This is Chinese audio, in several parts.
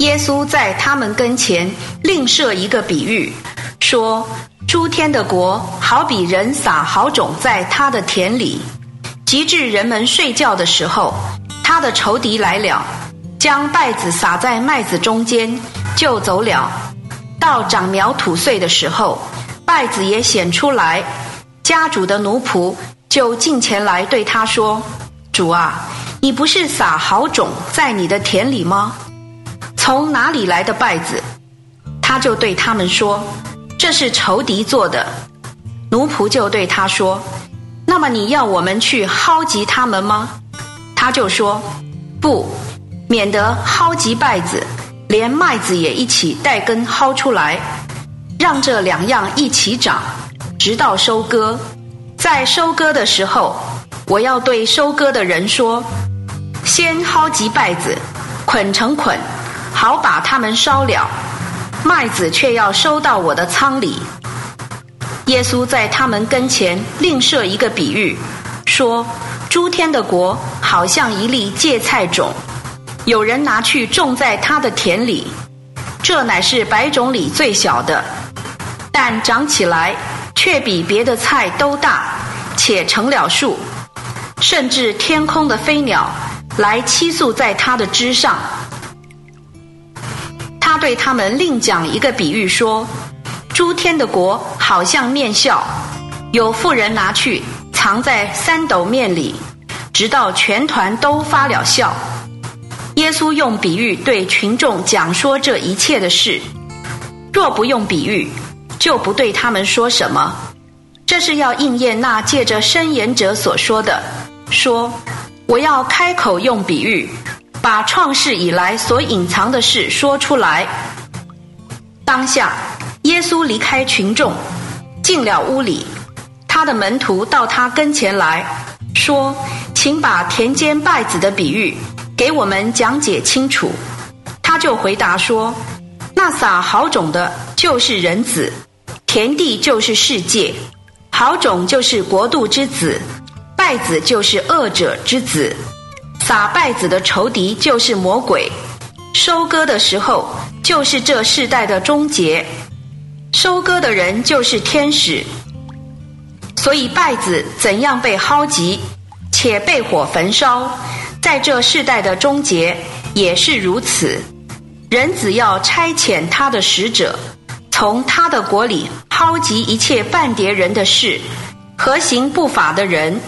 耶稣在他们跟前另设一个比喻，说：诸天的国好比人撒好种在他的田里，及至人们睡觉的时候，他的仇敌来了，将稗子撒在麦子中间，就走了。到长苗吐穗的时候，稗子也显出来，家主的奴仆就近前来对他说：“主啊，你不是撒好种在你的田里吗？”从哪里来的稗子？他就对他们说：“这是仇敌做的。”奴仆就对他说：“那么你要我们去薅集他们吗？”他就说：“不，免得薅集稗子，连麦子也一起带根薅出来，让这两样一起长，直到收割。在收割的时候，我要对收割的人说：先薅集稗子，捆成捆。”好把他们烧了，麦子却要收到我的仓里。耶稣在他们跟前另设一个比喻，说：诸天的国好像一粒芥菜种，有人拿去种在他的田里，这乃是百种里最小的，但长起来却比别的菜都大，且成了树，甚至天空的飞鸟来栖宿在它的枝上。对他们另讲一个比喻说：诸天的国好像面笑，有妇人拿去藏在三斗面里，直到全团都发了笑。耶稣用比喻对群众讲说这一切的事，若不用比喻，就不对他们说什么。这是要应验那借着申言者所说的：说我要开口用比喻。把创世以来所隐藏的事说出来。当下，耶稣离开群众，进了屋里。他的门徒到他跟前来说：“请把田间稗子的比喻给我们讲解清楚。”他就回答说：“那撒好种的，就是人子；田地就是世界。好种就是国度之子，稗子就是恶者之子。”撒败子的仇敌就是魔鬼，收割的时候就是这世代的终结，收割的人就是天使。所以败子怎样被薅集，且被火焚烧，在这世代的终结也是如此。人只要差遣他的使者，从他的国里薅集一切半叠人的事，和行不法的人，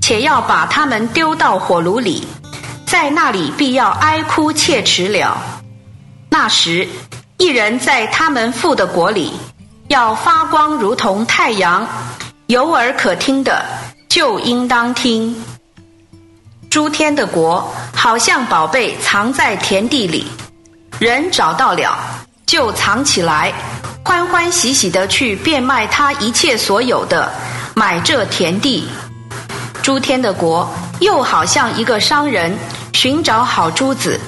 且要把他们丢到火炉里。在那里必要哀哭切齿了。那时，一人在他们父的国里，要发光如同太阳，有耳可听的就应当听。诸天的国好像宝贝藏在田地里，人找到了就藏起来，欢欢喜喜的去变卖他一切所有的，买这田地。诸天的国又好像一个商人。寻找好珠子，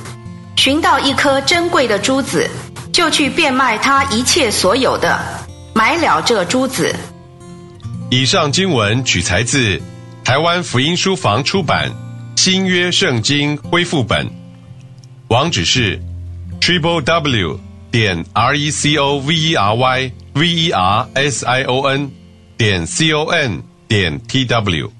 寻到一颗珍贵的珠子，就去变卖他一切所有的，买了这珠子。以上经文取材自台湾福音书房出版《新约圣经恢复本》，网址是 triple w 点 r e c o v e r y v e r s i o n 点 c o n 点 t w。